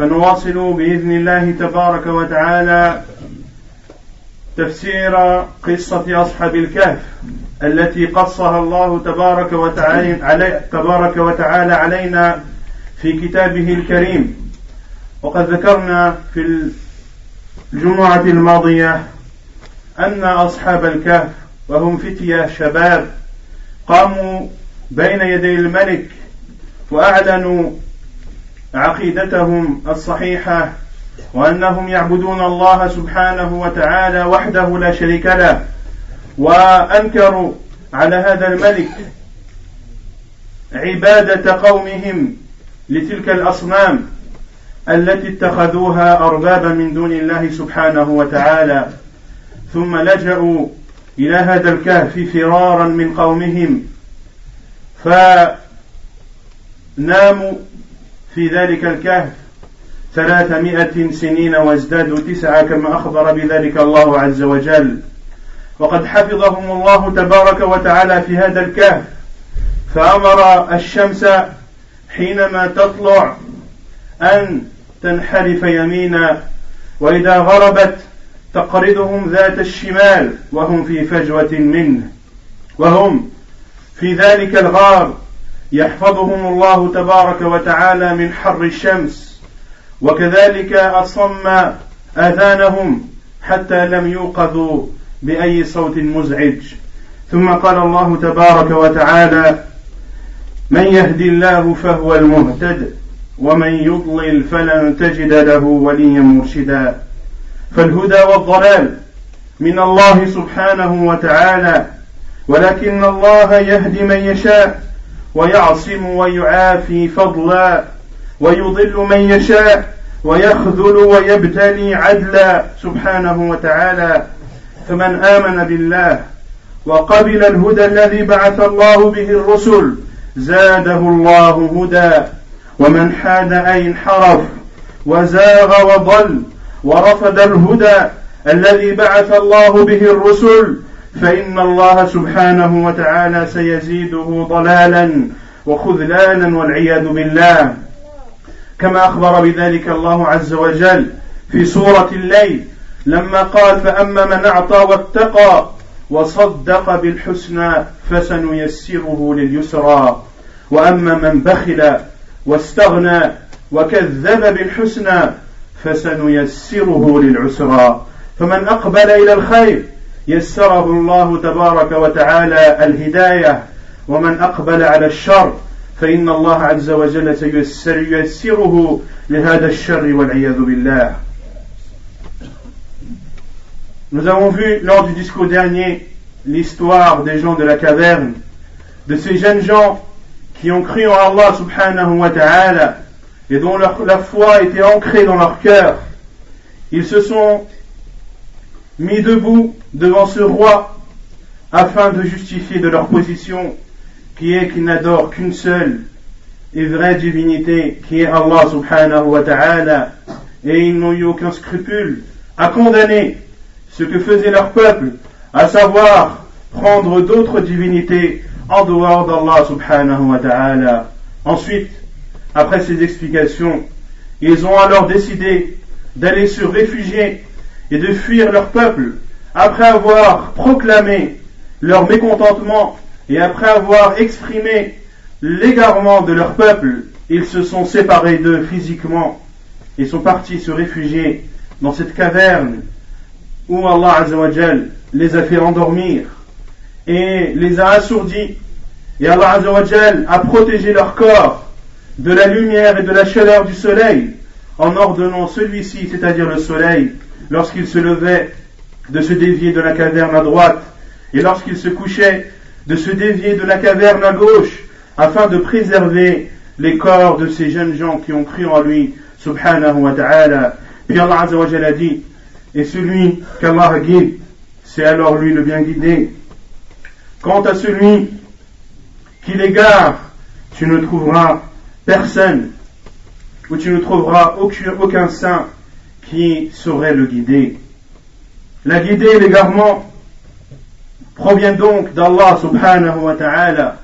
فنواصل بإذن الله تبارك وتعالى تفسير قصة أصحاب الكهف التي قصها الله تبارك وتعالى علي تبارك وتعالى علينا في كتابه الكريم. وقد ذكرنا في الجمعة الماضية أن أصحاب الكهف وهم فتية شباب قاموا بين يدي الملك وأعلنوا عقيدتهم الصحيحة وأنهم يعبدون الله سبحانه وتعالى وحده لا شريك له وأنكروا على هذا الملك عبادة قومهم لتلك الأصنام التي اتخذوها أربابا من دون الله سبحانه وتعالى ثم لجأوا إلى هذا الكهف فرارا من قومهم فناموا في ذلك الكهف ثلاثمائة سنين وازدادوا تسعة كما أخبر بذلك الله عز وجل. وقد حفظهم الله تبارك وتعالى في هذا الكهف فأمر الشمس حينما تطلع أن تنحرف يمينا وإذا غربت تقرضهم ذات الشمال وهم في فجوة منه وهم في ذلك الغار يحفظهم الله تبارك وتعالى من حر الشمس. وكذلك أصم آذانهم حتى لم يوقظوا بأي صوت مزعج. ثم قال الله تبارك وتعالى من يهدي الله فهو المهتد ومن يضلل فلن تجد له وليا مرشدا. فالهدى والضلال من الله سبحانه وتعالى ولكن الله يهدي من يشاء. ويعصم ويعافي فضلا ويضل من يشاء ويخذل ويبتلي عدلا سبحانه وتعالى فمن آمن بالله وقبل الهدى الذي بعث الله به الرسل زاده الله هدى ومن حاد أي انحرف وزاغ وضل ورفض الهدى الذي بعث الله به الرسل فإن الله سبحانه وتعالى سيزيده ضلالا وخذلانا والعياذ بالله. كما أخبر بذلك الله عز وجل في سورة الليل لما قال فأما من أعطى واتقى وصدق بالحسنى فسنيسره لليسرى. وأما من بخل واستغنى وكذب بالحسنى فسنيسره للعسرى. فمن أقبل إلى الخير يسره الله تبارك وتعالى الهداية ومن أقبل على الشر فإن الله عز وجل سيسره لهذا الشر والعياذ بالله Nous avons vu lors du discours dernier l'histoire des gens de la caverne, de ces jeunes gens qui ont cru en Allah subhanahu wa ta'ala et dont leur, la foi était ancrée dans leur cœur. Ils se sont mis debout devant ce roi afin de justifier de leur position qui est qu'ils n'adorent qu'une seule et vraie divinité qui est Allah subhanahu wa ta'ala et ils n'ont eu aucun scrupule à condamner ce que faisait leur peuple, à savoir prendre d'autres divinités en dehors d'Allah subhanahu wa ta'ala. Ensuite, après ces explications, ils ont alors décidé d'aller se réfugier et de fuir leur peuple après avoir proclamé leur mécontentement et après avoir exprimé l'égarement de leur peuple, ils se sont séparés d'eux physiquement et sont partis se réfugier dans cette caverne où Allah les a fait endormir et les a assourdis. Et Allah Azzawajal a protégé leur corps de la lumière et de la chaleur du soleil en ordonnant celui-ci, c'est-à-dire le soleil, lorsqu'il se levait, de se dévier de la caverne à droite, et lorsqu'il se couchait, de se dévier de la caverne à gauche, afin de préserver les corps de ces jeunes gens qui ont cru en lui, subhanahu wa ta'ala. Puis Allah a dit, et celui qu'Allah guide, c'est alors lui le bien guidé. Quant à celui qui l'égare, tu ne trouveras personne, ou tu ne trouveras aucun saint qui saurait le guider? La guidée et l'égarement provient donc d'Allah subhanahu wa ta'ala.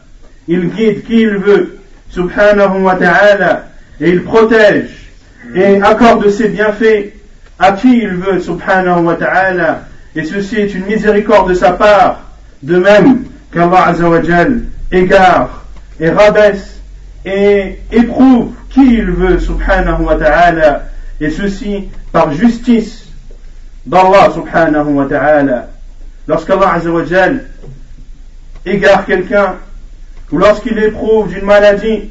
Il guide qui il veut, subhanahu wa ta'ala, et il protège et accorde ses bienfaits à qui il veut, subhanahu wa ta'ala, et ceci est une miséricorde de sa part, de même qu'Allah azawajal égare et rabaisse et éprouve qui il veut, subhanahu wa ta'ala, et ceci par justice d'Allah subhanahu wa ta'ala. Lorsqu'Allah azawajal égare quelqu'un, ou lorsqu'il éprouve d'une maladie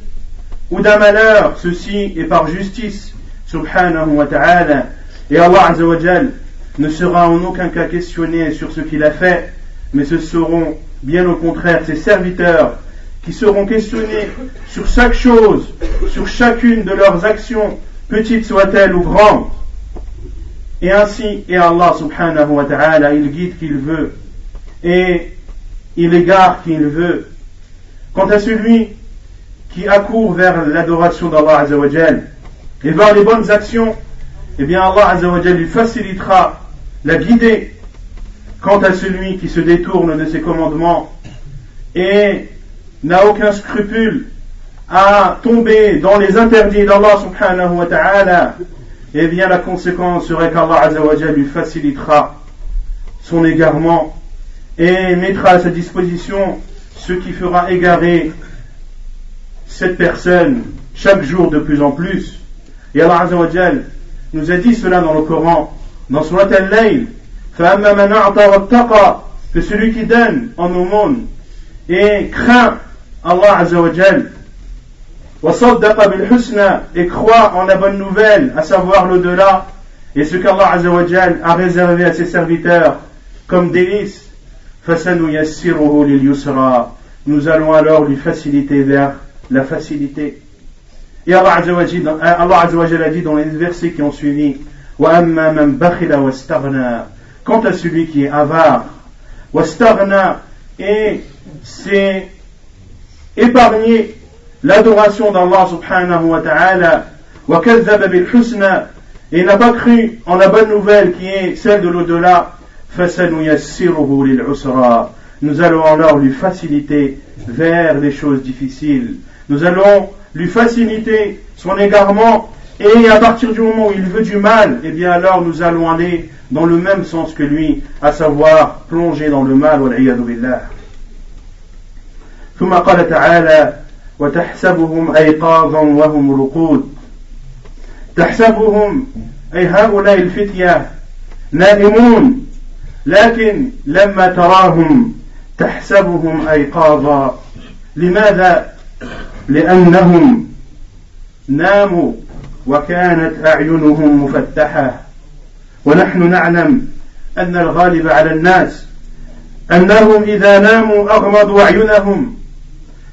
ou d'un malheur, ceci est par justice, subhanahu wa ta'ala. Et Allah Azzawajal ne sera en aucun cas questionné sur ce qu'il a fait, mais ce seront bien au contraire ses serviteurs qui seront questionnés sur chaque chose, sur chacune de leurs actions, petites soient-elles ou grandes. Et ainsi, et Allah subhanahu wa ta'ala, il guide qu'il veut, et il égare qui il veut. Quant à celui qui accourt vers l'adoration d'Allah Azzawajal, et vers les bonnes actions, eh bien Allah Azzawajal lui facilitera la guider. Quant à celui qui se détourne de ses commandements et n'a aucun scrupule à tomber dans les interdits d'Allah subhanahu wa ta'ala, eh bien la conséquence serait qu'Allah Azzawajal lui facilitera son égarement et mettra à sa disposition ce qui fera égarer cette personne chaque jour de plus en plus. Et Allah Azzawajal nous a dit cela dans le Coran, dans Surat Al-Layl, que celui qui donne en aumône et craint Allah Azzawajal, et croit en la bonne nouvelle, à savoir l'au-delà, et ce qu'Allah Azzawajal a réservé à ses serviteurs comme délice, nous allons alors lui faciliter vers la facilité. Et Allah Azzawajal, a dit dans les versets qui ont suivi Quant à celui qui est avare, et c'est épargner l'adoration d'Allah subhanahu wa ta'ala, et n'a pas cru en la bonne nouvelle qui est celle de l'au-delà, nous allons alors lui faciliter vers les choses difficiles. Nous allons lui faciliter son égarement et à partir du moment où il veut du mal, eh bien alors nous allons aller dans le même sens que lui, à savoir plonger dans le mal, والعياذ بالله. ثم قال تعالى وتحسبهم أيقاظا وهم رقود. تحسبهم أي هؤلاء الفتية نائمون. لكن لما تراهم تحسبهم أيقاظا. لماذا؟ لأنهم ناموا وكانت أعينهم مفتحة. ونحن نعلم أن الغالب على الناس أنهم إذا ناموا أغمضوا أعينهم.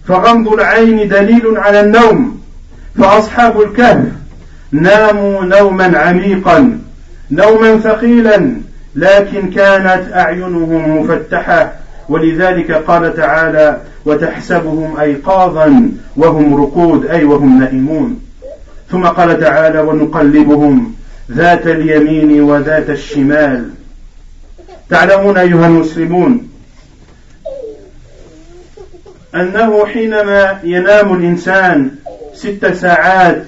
فغمض العين دليل على النوم فأصحاب الكهف ناموا نوما عميقا نوما ثقيلا لكن كانت أعينهم مفتحة ولذلك قال تعالى وتحسبهم أيقاظا وهم رقود أي وهم نائمون. ثم قال تعالى ونقلبهم ذات اليمين وذات الشمال. تعلمون أيها المسلمون أنه حينما ينام الإنسان ست ساعات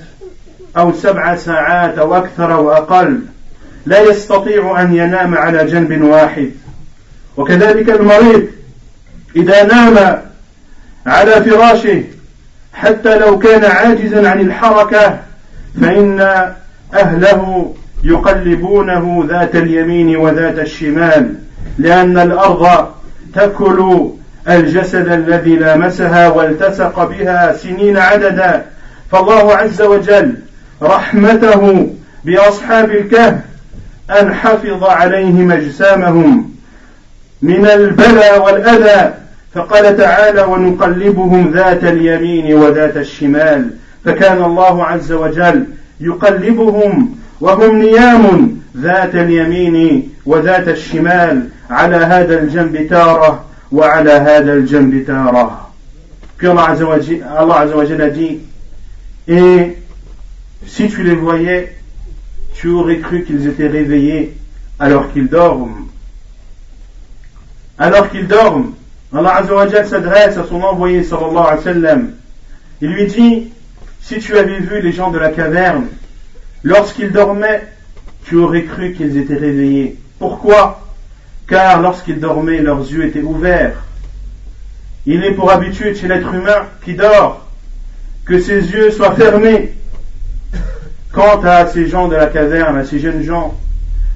أو سبع ساعات أو أكثر أو أقل لا يستطيع أن ينام على جنب واحد. وكذلك المريض إذا نام على فراشه حتى لو كان عاجزا عن الحركة فإن أهله يقلبونه ذات اليمين وذات الشمال لأن الأرض تأكل الجسد الذي لامسها والتصق بها سنين عددا. فالله عز وجل رحمته بأصحاب الكهف أن حفظ عليهم أجسامهم من البلاء والأذى. فقال تعالى ونقلبهم ذات اليمين وذات الشمال فكان الله عز وجل يقلبهم وهم نيام ذات اليمين وذات الشمال. على هذا الجنب تارة وعلى هذا الجنب تارة Puis Allah Azza wa Jal a dit Et si tu les voyais, tu aurais cru qu'ils étaient réveillés alors qu'ils dorment. Alors qu'ils dorment, Allah Azza s'adresse à son envoyé sallallahu alayhi wa sallam. Il lui dit Si tu avais vu les gens de la caverne, lorsqu'ils dormaient, tu aurais cru qu'ils étaient réveillés. Pourquoi Car lorsqu'ils dormaient, leurs yeux étaient ouverts. Il est pour habitude chez l'être humain qui dort que ses yeux soient fermés. Quant à ces gens de la caverne, à ces jeunes gens,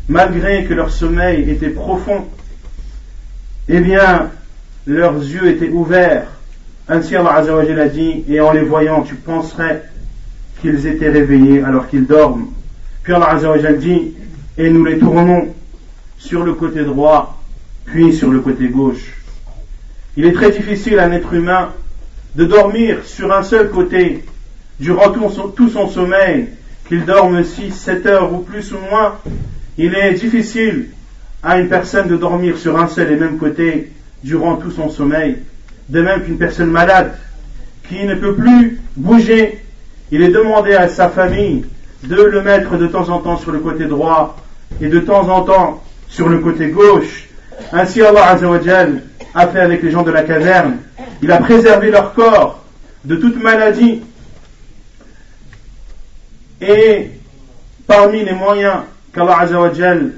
malgré que leur sommeil était profond, eh bien, leurs yeux étaient ouverts. Ainsi Allah Azzawajal a dit, et en les voyant, tu penserais qu'ils étaient réveillés alors qu'ils dorment. Puis Allah dit, et nous les tournons sur le côté droit, puis sur le côté gauche. Il est très difficile à un être humain de dormir sur un seul côté durant tout son, sommeil, qu'il dorme 6, 7 heures ou plus ou moins. Il est difficile à une personne de dormir sur un seul et même côté durant tout son sommeil. De même qu'une personne malade qui ne peut plus bouger, il est demandé à sa famille de le mettre de temps en temps sur le côté droit et de temps en temps sur le côté gauche. Ainsi Allah Azzawajal a fait avec les gens de la caverne. Il a préservé leur corps de toute maladie. Et parmi les moyens qu'Allah Azzawajal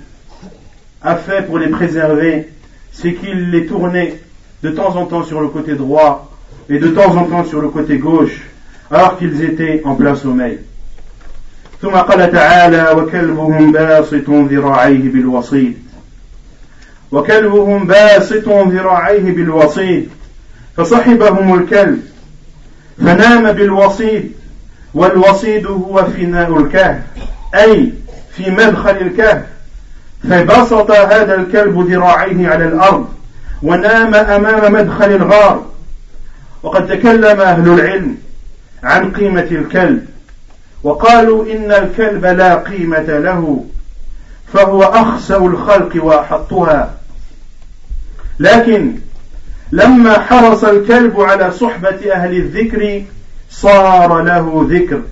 a fait pour les préserver, c'est qu'il les tournait de temps en temps sur le côté droit et de temps en temps sur le côté gauche, alors qu'ils étaient en plein sommeil. ثم قال تعالى وكلبهم باسط ذراعيه بالوصيد. وكلبهم باسط ذراعيه بالوصيد. فصحبهم الكلب فنام بالوصيد. والوصيد هو فناء الكهف أي في مدخل الكهف. فبسط هذا الكلب ذراعيه على الأرض ونام أمام مدخل الغار. وقد تكلم أهل العلم عن قيمة الكلب. وقالوا إن الكلب لا قيمة له فهو أخسأ الخلق وأحطها. لكن لما حرص الكلب على صحبة أهل الذكر صار له ذكر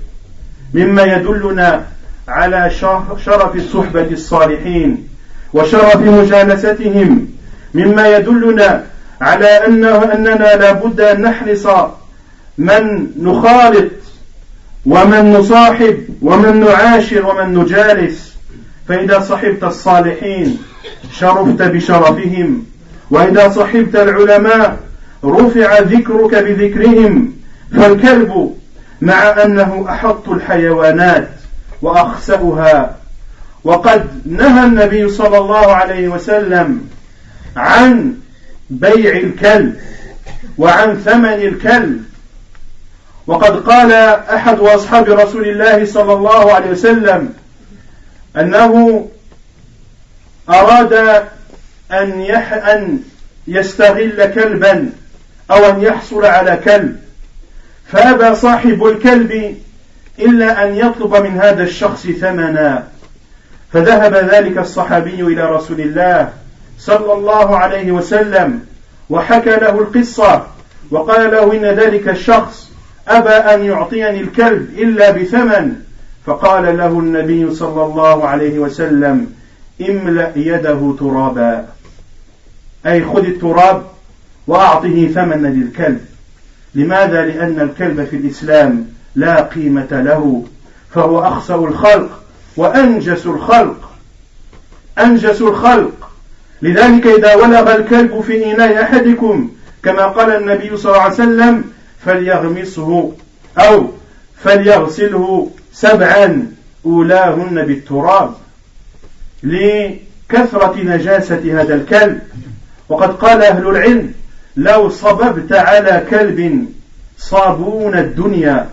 مما يدلنا على شرف صحبة الصالحين وشرف مجالستهم مما يدلنا على أنه أننا لابد أن نحرص من نخالط ومن نصاحب ومن نعاشر ومن نجالس فإذا صحبت الصالحين شرفت بشرفهم وإذا صحبت العلماء رفع ذكرك بذكرهم فالكلب مع أنه أحط الحيوانات وأخسأها وقد نهى النبي صلى الله عليه وسلم عن بيع الكلب وعن ثمن الكلب وقد قال أحد أصحاب رسول الله صلى الله عليه وسلم أنه أراد أن يح أن يستغل كلبا أو أن يحصل على كلب فأبى صاحب الكلب إلا أن يطلب من هذا الشخص ثمنا. فذهب ذلك الصحابي إلى رسول الله صلى الله عليه وسلم وحكى له القصة وقال له إن ذلك الشخص أبى أن يعطيني الكلب إلا بثمن. فقال له النبي صلى الله عليه وسلم املأ يده ترابا. أي خذ التراب وأعطه ثمنا للكلب. لماذا؟ لأن الكلب في الإسلام لا قيمة له. فهو أخسر الخلق وأنجس الخلق. أنجس الخلق. لذلك إذا ولغ الكلب في إناء أحدكم كما قال النبي صلى الله عليه وسلم فليغمسه أو فليغسله سبعا أولاهن بالتراب لكثرة نجاسة هذا الكلب. وقد قال أهل العلم لو صببت على كلب صابون الدنيا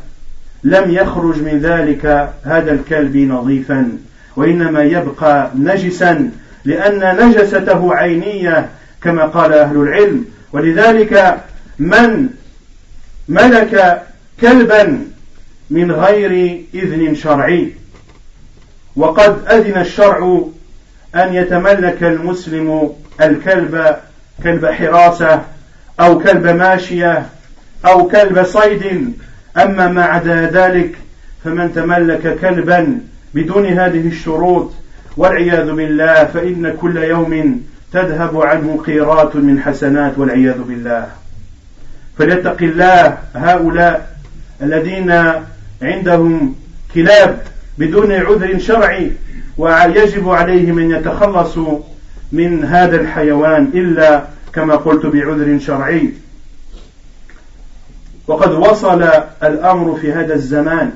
لم يخرج من ذلك هذا الكلب نظيفا وإنما يبقى نجسا لأن نجسته عينية كما قال أهل العلم. ولذلك من ملك كلبا من غير إذن شرعي. وقد أذن الشرع أن يتملك المسلم الكلب كلب حراسة أو كلب ماشية أو كلب صيد. أما ما عدا ذلك فمن تملك كلبا بدون هذه الشروط والعياذ بالله فإن كل يوم تذهب عنه قيرات من حسنات والعياذ بالله. فليتق الله هؤلاء الذين عندهم كلاب بدون عذر شرعي ويجب عليهم أن يتخلصوا من هذا الحيوان إلا كما قلت بعذر شرعي. وقد وصل الأمر في هذا الزمان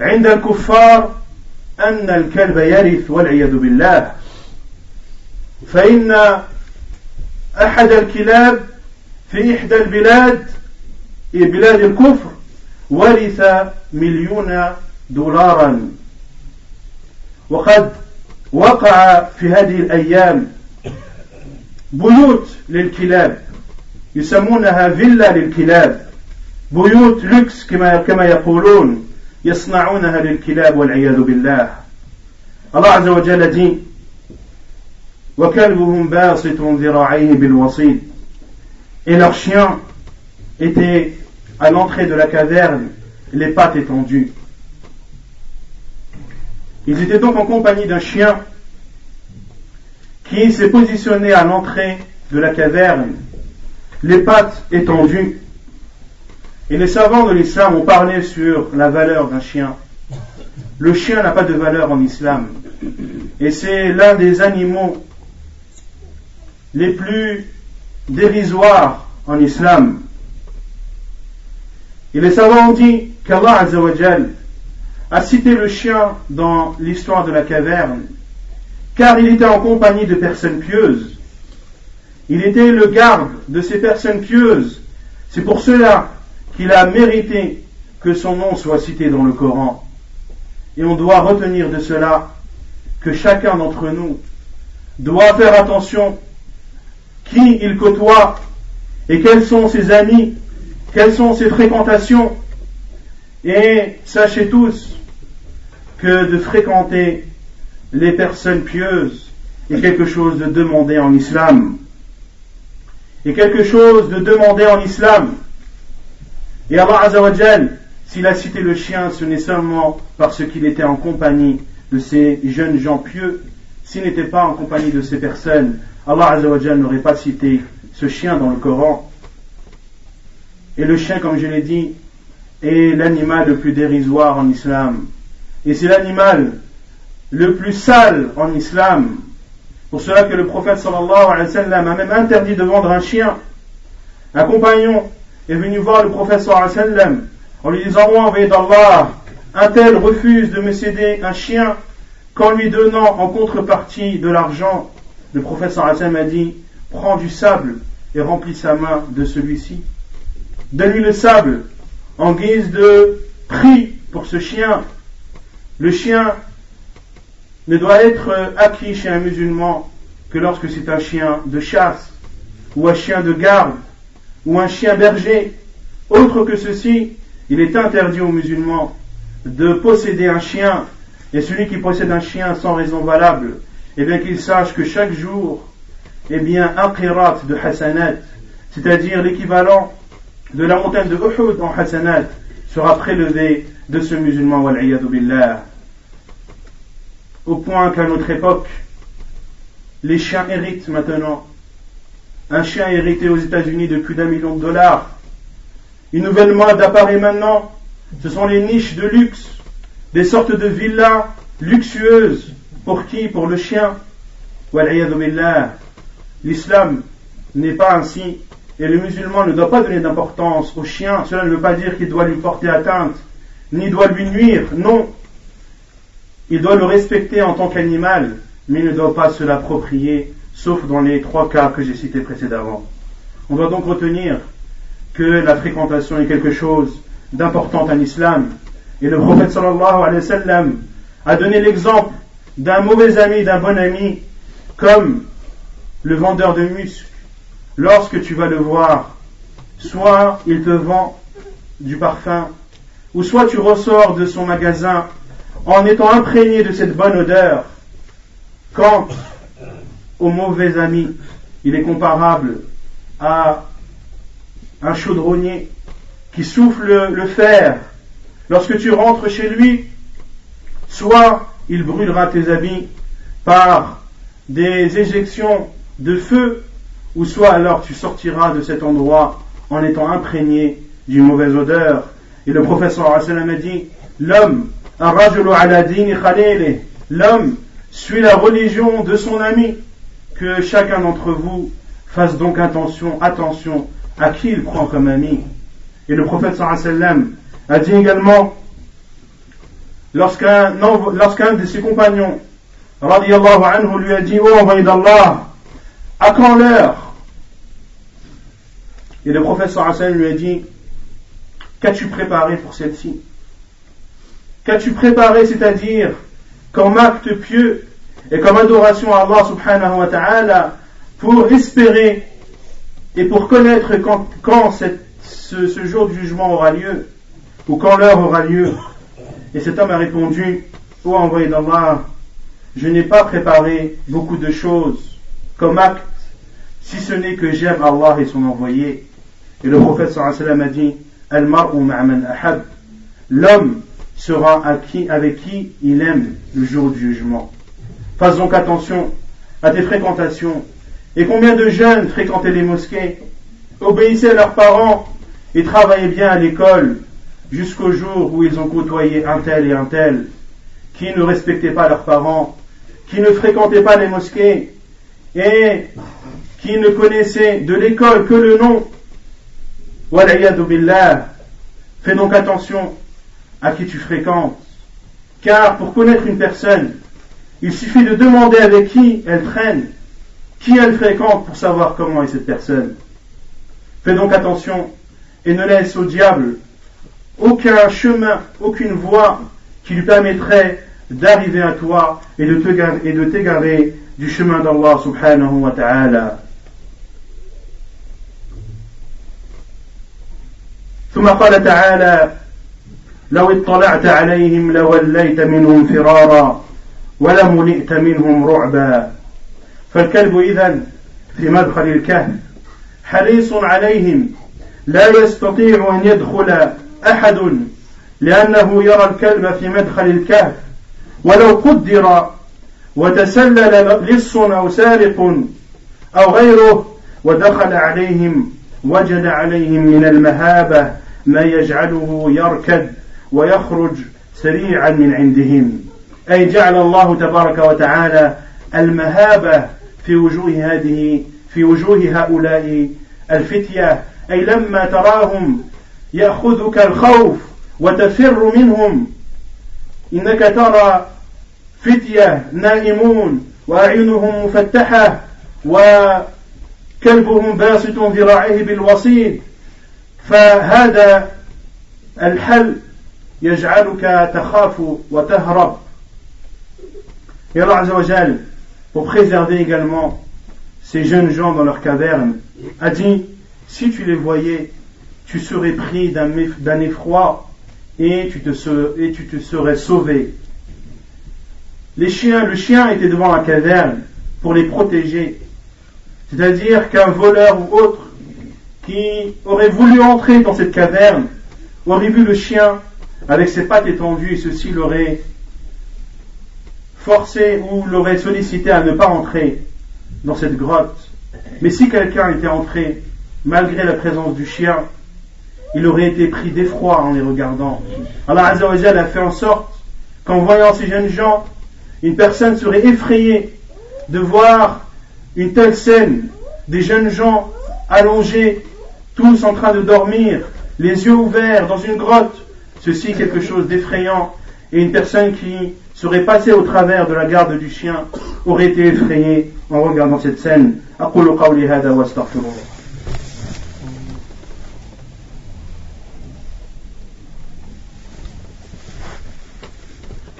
عند الكفار أن الكلب يرث والعياذ بالله. فإن أحد الكلاب في إحدى البلاد بلاد الكفر ورث مليون دولارا. وقد وقع في هذه الأيام بيوت للكلاب يسمونها فيلا للكلاب. بيوت لوكس كما كما يقولون يصنعونها للكلاب والعياذ بالله. الله عز وجل dit وكلبهم باسط ذراعيه بالوصيد et leur chien était à l'entrée de la caverne les pattes étendues ils étaient donc en compagnie d'un chien qui s'est positionné à l'entrée de la caverne, les pattes étendues. Et les savants de l'islam ont parlé sur la valeur d'un chien. Le chien n'a pas de valeur en islam. Et c'est l'un des animaux les plus dérisoires en islam. Et les savants ont dit qu'Allah a cité le chien dans l'histoire de la caverne, car il était en compagnie de personnes pieuses. Il était le garde de ces personnes pieuses. C'est pour cela qu'il a mérité que son nom soit cité dans le Coran. Et on doit retenir de cela que chacun d'entre nous doit faire attention qui il côtoie et quels sont ses amis, quelles sont ses fréquentations. Et sachez tous que de fréquenter les personnes pieuses est quelque chose de demandé en islam. Et quelque chose de demandé en islam. Et Allah Azzawajal, s'il a cité le chien, ce n'est seulement parce qu'il était en compagnie de ces jeunes gens pieux. S'il n'était pas en compagnie de ces personnes, Allah Azzawajal n'aurait pas cité ce chien dans le Coran. Et le chien, comme je l'ai dit, est l'animal le plus dérisoire en islam. Et c'est l'animal le plus sale en islam. Pour cela que le prophète sallallahu alayhi wa a même interdit de vendre un chien. Un compagnon est venu voir le prophète sallallahu alayhi en lui disant, moi, envoyé d'Allah, un tel refuse de me céder un chien qu'en lui donnant en contrepartie de l'argent. Le prophète sallam a dit, prends du sable et remplis sa main de celui-ci. Donne-lui le sable en guise de prix pour ce chien le chien ne doit être acquis chez un musulman que lorsque c'est un chien de chasse, ou un chien de garde, ou un chien berger. Autre que ceci, il est interdit aux musulmans de posséder un chien, et celui qui possède un chien sans raison valable, eh bien qu'il sache que chaque jour, eh bien, un qirat de hasanat, c'est-à-dire l'équivalent de la montagne de Uhud en hasanat, sera prélevé de ce musulman, billah au point qu'à notre époque, les chiens héritent maintenant. Un chien hérité aux États-Unis de plus d'un million de dollars. Une nouvelle mode apparaît maintenant. Ce sont les niches de luxe, des sortes de villas luxueuses. Pour qui Pour le chien. L'islam n'est pas ainsi. Et le musulman ne doit pas donner d'importance au chien. Cela ne veut pas dire qu'il doit lui porter atteinte, ni doit lui nuire. Non. Il doit le respecter en tant qu'animal, mais il ne doit pas se l'approprier, sauf dans les trois cas que j'ai cités précédemment. On doit donc retenir que la fréquentation est quelque chose d'important en islam. Et le prophète sallallahu alayhi wa a donné l'exemple d'un mauvais ami, d'un bon ami, comme le vendeur de muscles. Lorsque tu vas le voir, soit il te vend du parfum, ou soit tu ressors de son magasin en étant imprégné de cette bonne odeur, quand au mauvais ami, il est comparable à un chaudronnier qui souffle le fer. Lorsque tu rentres chez lui, soit il brûlera tes habits par des éjections de feu, ou soit alors tu sortiras de cet endroit en étant imprégné d'une mauvaise odeur. Et le professeur a dit, l'homme, l'homme suit la religion de son ami, que chacun d'entre vous fasse donc attention, attention à qui il prend comme ami. Et le prophète sallam a dit également, lorsqu'un de ses compagnons, radiallahu anhu, lui a dit, oh envoyé d'Allah, à quand l'heure? Et le prophète sallam lui a dit, qu'as-tu préparé pour celle-ci? Qu'as-tu préparé, c'est-à-dire comme acte pieux et comme adoration à Allah subhanahu wa ta'ala pour espérer et pour connaître quand, quand ce, ce, jour du jugement aura lieu ou quand l'heure aura lieu? Et cet homme a répondu, ô envoyé d'Allah, je n'ai pas préparé beaucoup de choses comme acte, si ce n'est que j'aime Allah et son envoyé. Et le prophète sallallahu a dit, Al-mar'u ma'man ahab. L'homme sera avec qui il aime le jour du jugement. Fasse donc attention à tes fréquentations. Et combien de jeunes fréquentaient les mosquées, obéissaient à leurs parents et travaillaient bien à l'école jusqu'au jour où ils ont côtoyé un tel et un tel, qui ne respectaient pas leurs parents, qui ne fréquentaient pas les mosquées et qui ne connaissaient de l'école que le nom. billah. Fais donc attention à qui tu fréquentes. Car pour connaître une personne, il suffit de demander avec qui elle traîne, qui elle fréquente pour savoir comment est cette personne. Fais donc attention et ne laisse au diable aucun chemin, aucune voie qui lui permettrait d'arriver à toi et de t'égarer du chemin d'Allah subhanahu wa ta'ala. ثم قال تعالى لو اطلعت عليهم لوليت منهم فرارا ولملئت منهم رعبا فالكلب إذا في مدخل الكهف حريص عليهم لا يستطيع أن يدخل أحد لأنه يرى الكلب في مدخل الكهف ولو قدر وتسلل لص أو سارق أو غيره ودخل عليهم وجد عليهم من المهابة ما يجعله يركد ويخرج سريعا من عندهم. أي جعل الله تبارك وتعالى المهابة في وجوه هذه في وجوه هؤلاء الفتية. أي لما تراهم يأخذك الخوف وتفر منهم. إنك ترى فتية نائمون وأعينهم مفتحة وكلبهم باسط ذراعيه بالوسيط. فهذا الحل يجعلك تخاف وتهرب. Et Allah Azzawajal, pour préserver également ces jeunes gens dans leur caverne, a dit, si tu les voyais, tu serais pris d'un effroi et tu, te, serais sauvé. Le chien était devant la caverne pour les protéger. C'est-à-dire qu'un voleur ou autre qui aurait voulu entrer dans cette caverne aurait vu le chien avec ses pattes étendues et ceci l'aurait forcé ou l'aurait sollicité à ne pas entrer. dans cette grotte. Mais si quelqu'un était entré malgré la présence du chien, il aurait été pris d'effroi en les regardant. Allah Azzawajal a fait en sorte qu'en voyant ces jeunes gens, une personne serait effrayée de voir une telle scène, des jeunes gens allongés, tous en train de dormir, les yeux ouverts dans une grotte. Ceci quelque chose d'effrayant. Et une personne qui serait passée au travers de la garde du chien aurait été effrayée en regardant cette scène.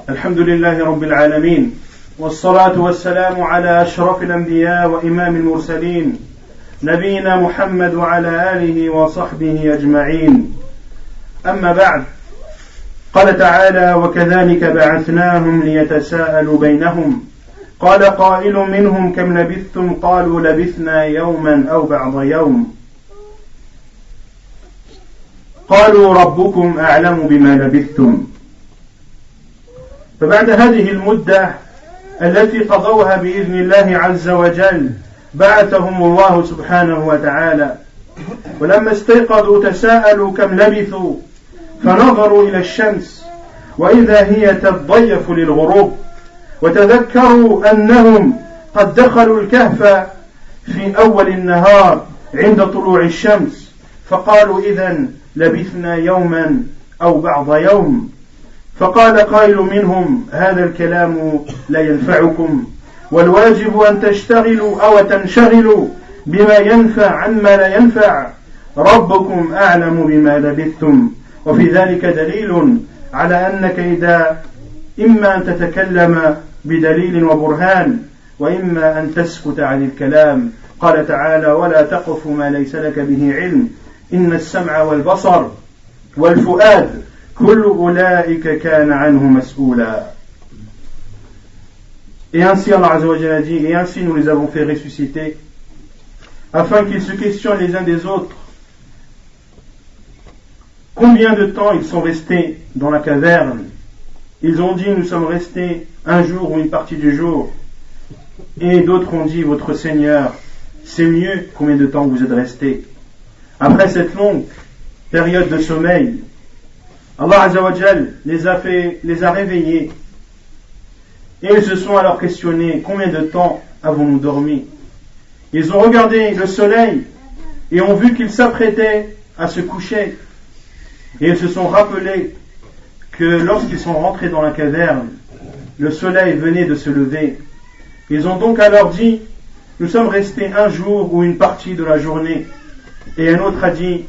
الحمد لله رب العالمين والصلاة والسلام على أشرف الأنبياء وإمام المرسلين نبينا محمد وعلى آله وصحبه أجمعين. أما بعد قال تعالى وكذلك بعثناهم ليتساءلوا بينهم قال قائل منهم كم لبثتم؟ قالوا لبثنا يوما أو بعض يوم قالوا ربكم أعلم بما لبثتم فبعد هذه المدة التي قضوها بإذن الله عز وجل بعثهم الله سبحانه وتعالى. ولما استيقظوا تساءلوا كم لبثوا فنظروا إلى الشمس وإذا هي تضيف للغروب وتذكروا أنهم قد دخلوا الكهف في أول النهار عند طلوع الشمس فقالوا إذا لبثنا يوما أو بعض يوم. فقال قائل منهم هذا الكلام لا ينفعكم. والواجب أن تشتغلوا أو تنشغلوا بما ينفع عما لا ينفع. ربكم أعلم بما لبثتم وفي ذلك دليل على أنك إذا إما أن تتكلم بدليل وبرهان وإما أن تسكت عن الكلام. قال تعالى ولا تقف ما ليس لك به علم. إن السمع والبصر والفؤاد كل أولئك كان عنه مسؤولا Et ainsi Allah Azzawajal a dit, et ainsi nous les avons fait ressusciter, afin qu'ils se questionnent les uns des autres combien de temps ils sont restés dans la caverne. Ils ont dit, nous sommes restés un jour ou une partie du jour. Et d'autres ont dit, votre Seigneur, c'est mieux combien de temps vous êtes restés. Après cette longue période de sommeil, Allah Azzawajal les a fait, les a réveillés et ils se sont alors questionnés combien de temps avons-nous dormi? Ils ont regardé le soleil et ont vu qu'il s'apprêtait à se coucher. Et ils se sont rappelés que lorsqu'ils sont rentrés dans la caverne, le soleil venait de se lever. Ils ont donc alors dit, nous sommes restés un jour ou une partie de la journée. Et un autre a dit,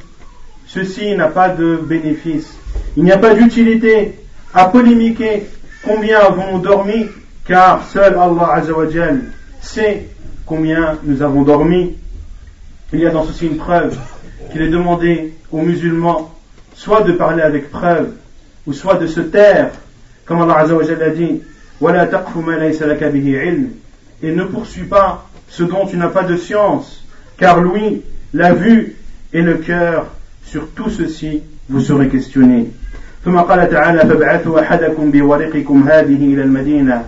ceci n'a pas de bénéfice. Il n'y a pas d'utilité à polémiquer combien avons-nous dormi car seul Allah Azzawajal sait combien nous avons dormi. Il y a dans ceci une preuve qu'il est demandé aux musulmans soit de parler avec preuve ou soit de se taire, comme Allah Azzawajal a dit et ne poursuis pas ce dont tu n'as pas de science, car lui, la vue et le cœur, sur tout ceci, vous serez questionnés. ثم قال تعالى فابعثوا أحدكم بورقكم هذه إلى المدينة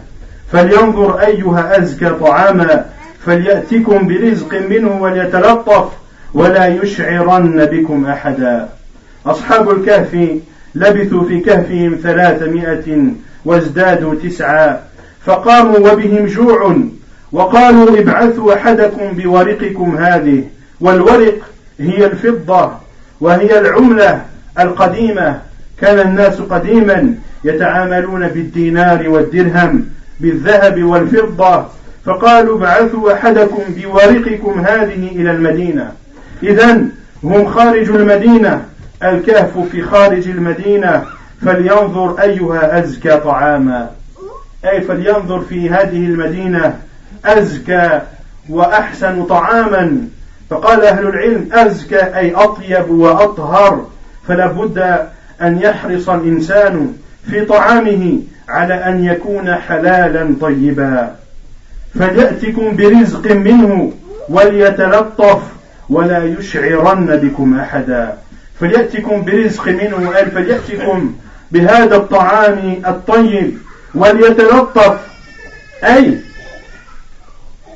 فلينظر أيها أزكى طعاما فليأتكم برزق منه وليتلطف ولا يشعرن بكم أحدا أصحاب الكهف لبثوا في كهفهم ثلاثمائة وازدادوا تسعا فقاموا وبهم جوع وقالوا ابعثوا أحدكم بورقكم هذه والورق هي الفضة وهي العملة القديمة. كان الناس قديما يتعاملون بالدينار والدرهم بالذهب والفضة. فقالوا ابعثوا أحدكم بورقكم هذه إلى المدينة. إذا هم خارج المدينة. الكهف في خارج المدينة. فلينظر أيها أزكى طعاما. أي فلينظر في هذه المدينة أزكى وأحسن طعاما. فقال أهل العلم أزكى أي أطيب وأطهر. فلا بد أن يحرص الإنسان في طعامه على أن يكون حلالا طيبا. فليأتكم برزق منه وليتلطف ولا يشعرن بكم أحدا. فليأتكم برزق منه أي فليأتكم بهذا الطعام الطيب وليتلطف أي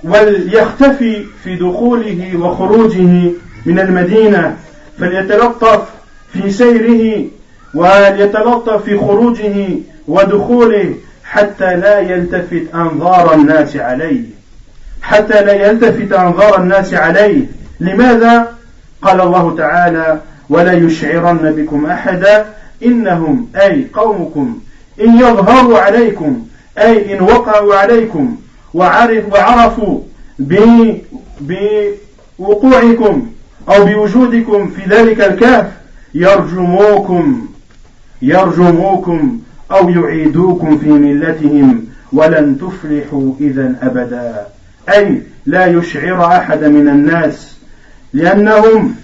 وليختفي في دخوله وخروجه من المدينة. فليتلطف في سيره وليتلطف في خروجه ودخوله حتى لا يلتفت أنظار الناس عليه. حتى لا يلتفت أنظار الناس عليه. لماذا؟ قال الله تعالى ولا يشعرن بكم أحدا إنهم أي قومكم إن يظهروا عليكم أي إن وقعوا عليكم وعرفوا بوقوعكم أو بوجودكم في ذلك الكهف. يرجموكم يرجموكم أو يعيدوكم في ملتهم ولن تفلحوا إذا أبدا. أي لا يشعر أحد من الناس لأنهم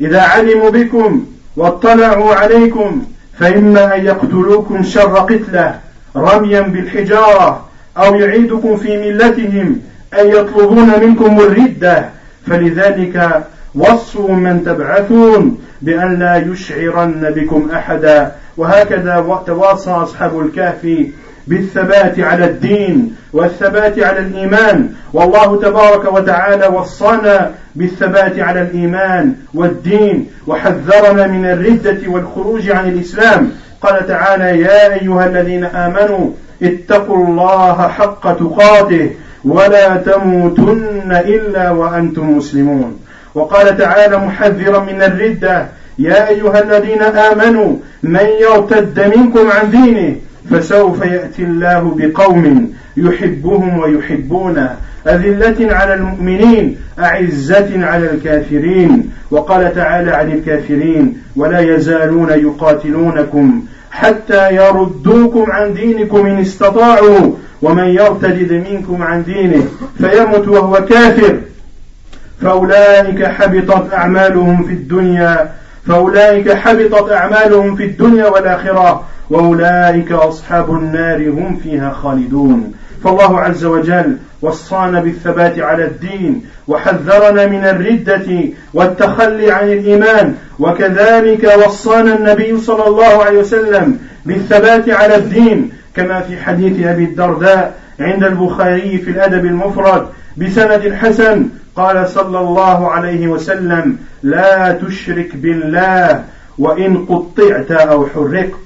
إذا علموا بكم واطلعوا عليكم فإما أن يقتلوكم شر قتلة رميا بالحجارة أو يعيدكم في ملتهم أي يطلبون منكم الردة. فلذلك وصوا من تبعثون بأن لا يشعرن بكم أحدا. وهكذا تواصى أصحاب الكهف بالثبات على الدين والثبات على الإيمان. والله تبارك وتعالى وصانا بالثبات على الإيمان والدين وحذرنا من الردة والخروج عن الإسلام. قال تعالى يا أيها الذين آمنوا اتقوا الله حق تقاته ولا تموتن إلا وأنتم مسلمون. وقال تعالى محذرا من الردة يا أيها الذين آمنوا من يرتد منكم عن دينه فسوف يأتي الله بقوم يحبهم ويحبونه أذلة على المؤمنين أعزة على الكافرين. وقال تعالى عن الكافرين ولا يزالون يقاتلونكم حتى يردوكم عن دينكم إن استطاعوا ومن يرتد منكم عن دينه فيمت وهو كافر. فأولئك حبطت أعمالهم في الدنيا فأولئك حبطت أعمالهم في الدنيا والآخرة وأولئك أصحاب النار هم فيها خالدون. فالله عز وجل وصانا بالثبات على الدين وحذرنا من الردة والتخلي عن الإيمان وكذلك وصانا النبي صلى الله عليه وسلم بالثبات على الدين كما في حديث أبي الدرداء عند البخاري في الأدب المفرد بسند حسن قال صلى الله عليه وسلم لا تشرك بالله وإن قطعت أو حرقت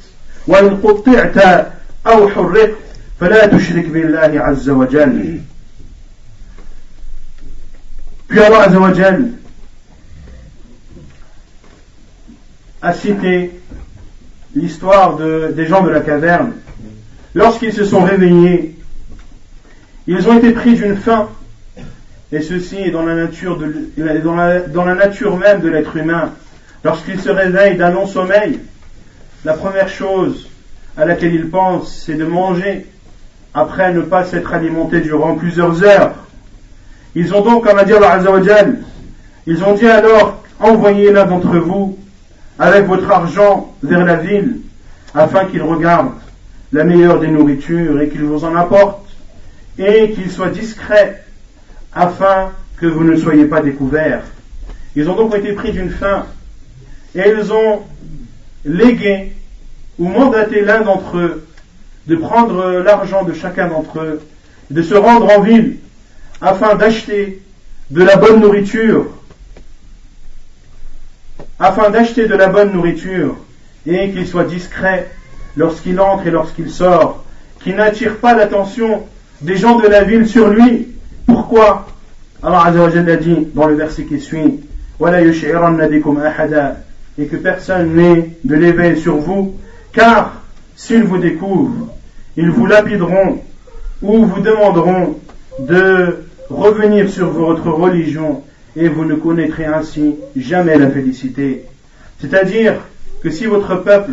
وإن قطعت أو حرقت فلا تشرك بالله عز وجل Puis Allah Azzawajal a cité l'histoire de, des gens de la caverne. Lorsqu'ils se sont réveillés, ils ont été pris d'une faim et ceci est dans la nature, même de l'être humain. Lorsqu'il se réveille d'un long sommeil, la première chose à laquelle il pense, c'est de manger, après ne pas s'être alimenté durant plusieurs heures. Ils ont donc, comme a dit Allah Azzawajal, ils ont dit alors, envoyez l'un d'entre vous avec votre argent vers la ville, afin qu'il regarde la meilleure des nourritures et qu'il vous en apporte, et qu'il soit discret afin que vous ne soyez pas découverts. Ils ont donc été pris d'une faim et ils ont légué ou mandaté l'un d'entre eux de prendre l'argent de chacun d'entre eux, de se rendre en ville afin d'acheter de la bonne nourriture, afin d'acheter de la bonne nourriture et qu'il soit discret lorsqu'il entre et lorsqu'il sort, qu'il n'attire pas l'attention des gens de la ville sur lui, pourquoi Allah Azzawajal a dit dans le verset qui suit et que personne n'ait de l'éveil sur vous, car s'ils vous découvrent, ils vous lapideront ou vous demanderont de revenir sur votre religion et vous ne connaîtrez ainsi jamais la félicité. C'est-à-dire que si votre peuple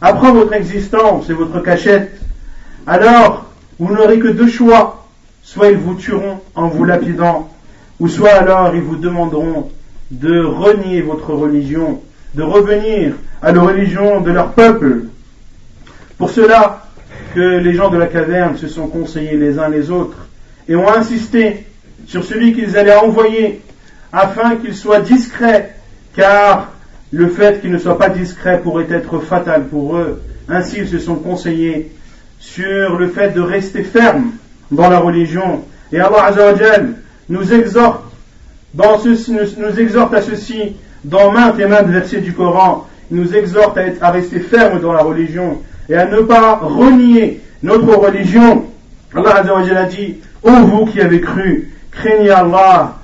apprend votre existence et votre cachette, alors vous n'aurez que deux choix soit ils vous tueront en vous lapidant, ou soit alors ils vous demanderont de renier votre religion, de revenir à la religion de leur peuple. Pour cela que les gens de la caverne se sont conseillés les uns les autres et ont insisté sur celui qu'ils allaient envoyer afin qu'il soit discret, car le fait qu'il ne soit pas discret pourrait être fatal pour eux. Ainsi ils se sont conseillés sur le fait de rester ferme dans la religion, Et Allah Azzawajal nous exhorte, nous, exhorte à ceci dans maintes et maintes versets du Coran. Il nous exhorte à rester ferme dans la religion et à ne pas renier notre religion. Allah Azzawajal a dit, ô vous qui avez cru, craignez Allah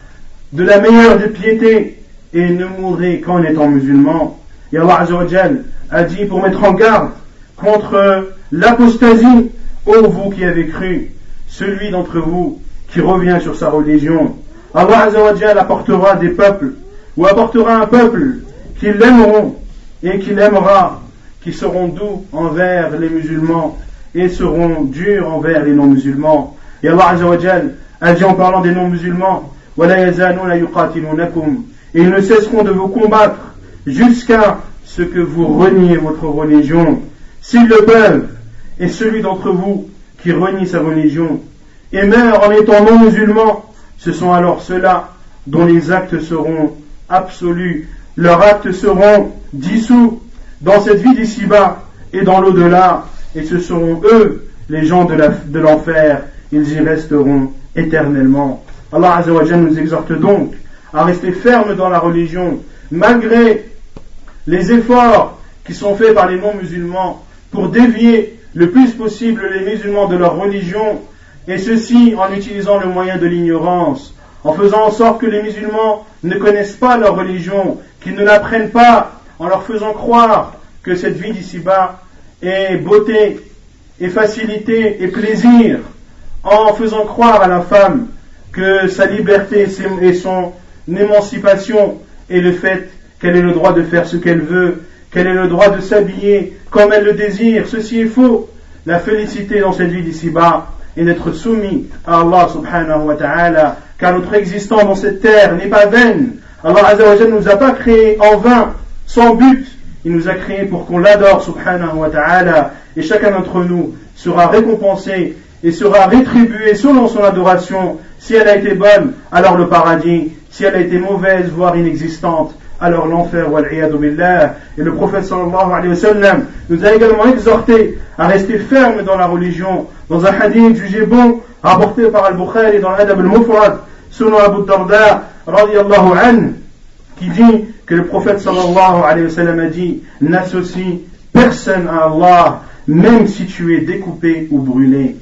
de la meilleure des piétés et ne mourrez qu'en étant musulman. Et Allah Azzawajal a dit pour mettre en garde contre l'apostasie, ô vous qui avez cru, celui d'entre vous qui revient sur sa religion. Allah Azzawajal apportera des peuples, ou apportera un peuple qui l'aimeront et qui l'aimera, qui seront doux envers les musulmans et seront durs envers les non-musulmans. Et Allah Azzawajal a dit en parlant des non-musulmans, et ils ne cesseront de vous combattre jusqu'à ce que vous reniez votre religion. S'ils le peuvent, et celui d'entre vous qui renie sa religion et meurt en étant non musulman, ce sont alors ceux-là dont les actes seront absolus, leurs actes seront dissous dans cette vie d'ici-bas et dans l'au-delà, et ce seront eux les gens de l'enfer, ils y resteront éternellement. Allah Azzawajal nous exhorte donc à rester ferme dans la religion, malgré les efforts qui sont faits par les non-musulmans pour dévier le plus possible les musulmans de leur religion, et ceci en utilisant le moyen de l'ignorance, en faisant en sorte que les musulmans ne connaissent pas leur religion, qu'ils ne l'apprennent pas, en leur faisant croire que cette vie d'ici-bas est beauté, et facilité, et plaisir, en faisant croire à la femme que sa liberté et son émancipation est le fait qu'elle ait le droit de faire ce qu'elle veut, qu'elle ait le droit de s'habiller comme elle le désire? Ceci est faux. La félicité dans cette vie d'ici-bas est d'être soumis à Allah subhanahu wa ta'ala, car notre existence dans cette terre n'est pas vaine. Allah ne nous a pas créés en vain, sans but. Il nous a créés pour qu'on l'adore subhanahu wa ta'ala, et chacun d'entre nous sera récompensé et sera rétribué selon son adoration. Si elle a été bonne, alors le paradis. Si elle a été mauvaise, voire inexistante, alors l'enfer. Et le prophète sallallahu alayhi wa sallam nous a également exhorté à rester ferme dans la religion. Dans un hadith jugé bon, rapporté par Al-Bukhari dans l'Adab al-Mufrad, selon Abu Darda, qui dit que le prophète sallallahu alayhi wa sallam a dit, n'associe personne à Allah, même si tu es découpé ou brûlé.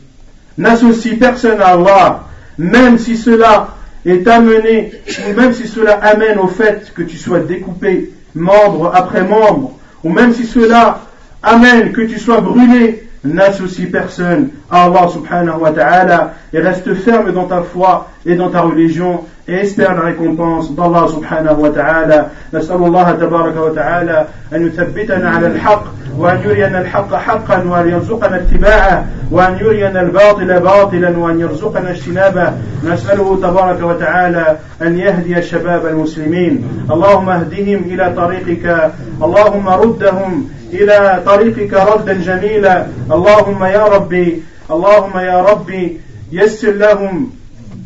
N'associe personne à Allah, même si cela est amené, ou même si cela amène au fait que tu sois découpé membre après membre, ou même si cela amène que tu sois brûlé, n'associe personne à Allah subhanahu wa ta'ala et reste ferme dans ta foi et dans ta religion et espère la récompense d'Allah subhanahu wa ta'ala. نسأل الله تبارك وتعالى أن يثبتنا على الحق وأن يرينا الحق حقا وأن يرزقنا اتباعه وأن يرينا الباطل باطلا وأن يرزقنا اجتنابه نسأله تبارك وتعالى أن يهدي شباب المسلمين اللهم اهدهم إلى طريقك اللهم ردهم إلى طريقك ردا جميلا اللهم يا ربي اللهم يا ربي يسر لهم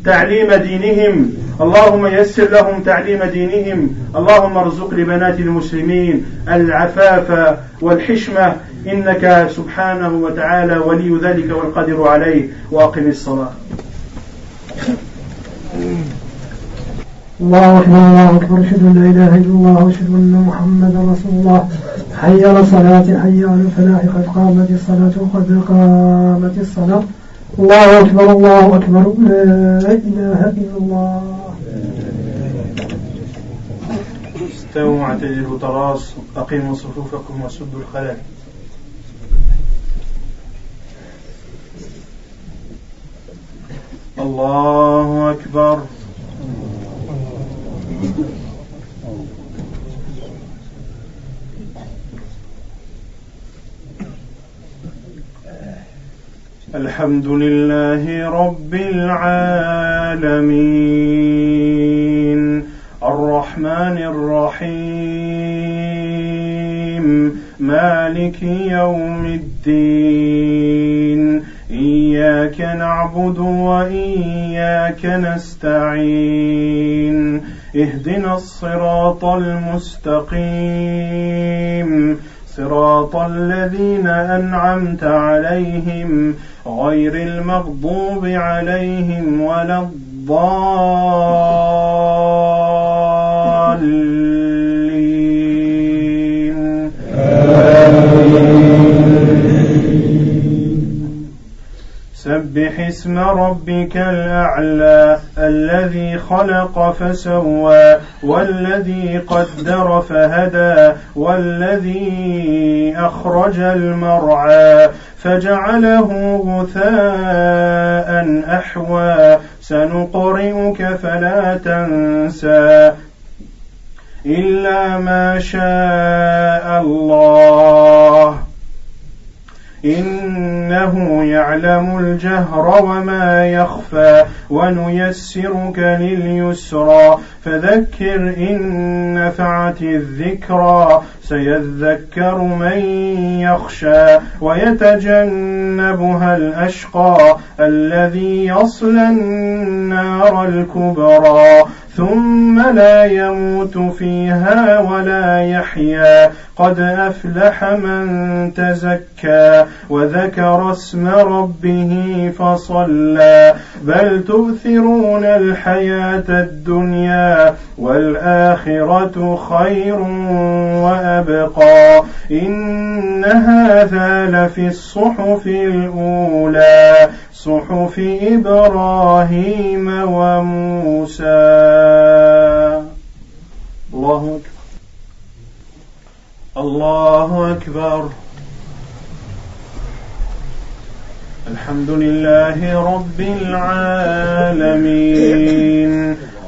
تعليم دينهم. اللهم يسر لهم تعليم دينهم. اللهم ارزق لبنات المسلمين العفاف والحشمة. إنك سبحانه وتعالى ولي ذلك والقادر عليه. وأقم الصلاة. الله أكبر الله أكبر. أشهد أن لا إله إلا الله وأشهد أن محمدا رسول الله. حي على الصلاة حي على الفلاح قد قامت الصلاة وقد قامت الصلاة. الله أكبر الله أكبر لا إله إلا الله. استووا اعتدلوا تراص أقيموا صفوفكم وسدوا الخلل الله أكبر. الحمد لله رب العالمين. الرحمن الرحيم. مالك يوم الدين. إياك نعبد وإياك نستعين. اهدنا الصراط المستقيم. صراط الذين أنعمت عليهم غير المغضوب عليهم ولا الضالين. سبح اسم ربك الأعلى الذي خلق فسوى والذي قدر فهدى والذي أخرج المرعى فجعله غثاء أحوى. سنقرئك فلا تنسى إلا ما شاء الله. إنه يعلم الجهر وما يخفى ونيسرك لليسرى. فذكر إن نفعت الذكرى سيذكر من يخشى ويتجنبها الأشقى الذي يصلى النار الكبرى ثم لا يموت فيها ولا يحيا. قد أفلح من تزكى وذكر اسم ربه فصلى. بل تؤثرون الحياة الدنيا والآخرة خير وابقى إن هذا لفي الصحف الأولى صحف إبراهيم وموسى. الله أكبر. الله أكبر. الحمد لله رب العالمين.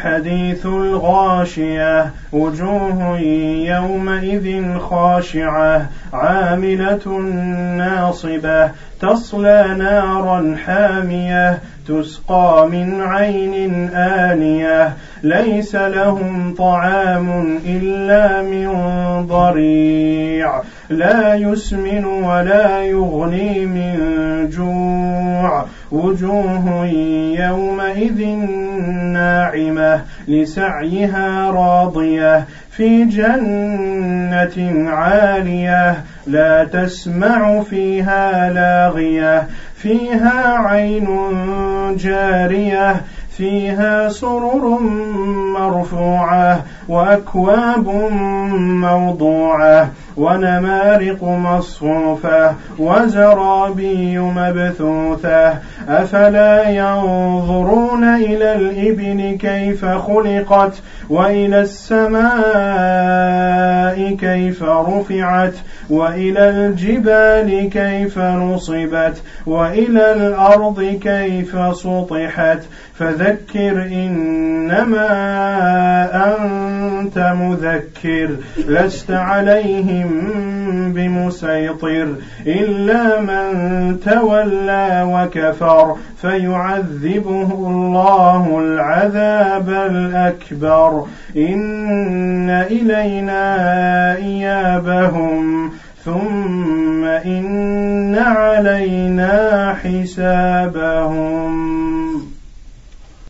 حديث الغاشية. وجوه يومئذ خاشعة عاملة ناصبة تصلى نارا حامية تسقى من عين آنية. ليس لهم طعام إلا من ضريع لا يسمن ولا يغني من جوع. وجوه يومئذ ناعمة لسعيها راضية. في جنة عالية لا تسمع فيها لاغية. فيها عين جارية فيها سرر مرفوعة وأكواب موضوعة. ونمارق مصفوفة وزرابي مبثوثة. أفلا ينظرون إلى الإبل كيف خلقت وإلى السماء كيف رفعت وإلى الجبال كيف نصبت وإلى الأرض كيف سطحت. فذكر إنما أنت مذكر لست عليهم بمسيطر إلا من تولى وكفر فيعذبه الله العذاب الأكبر. إن إلينا إيابهم ثم إن علينا حسابهم.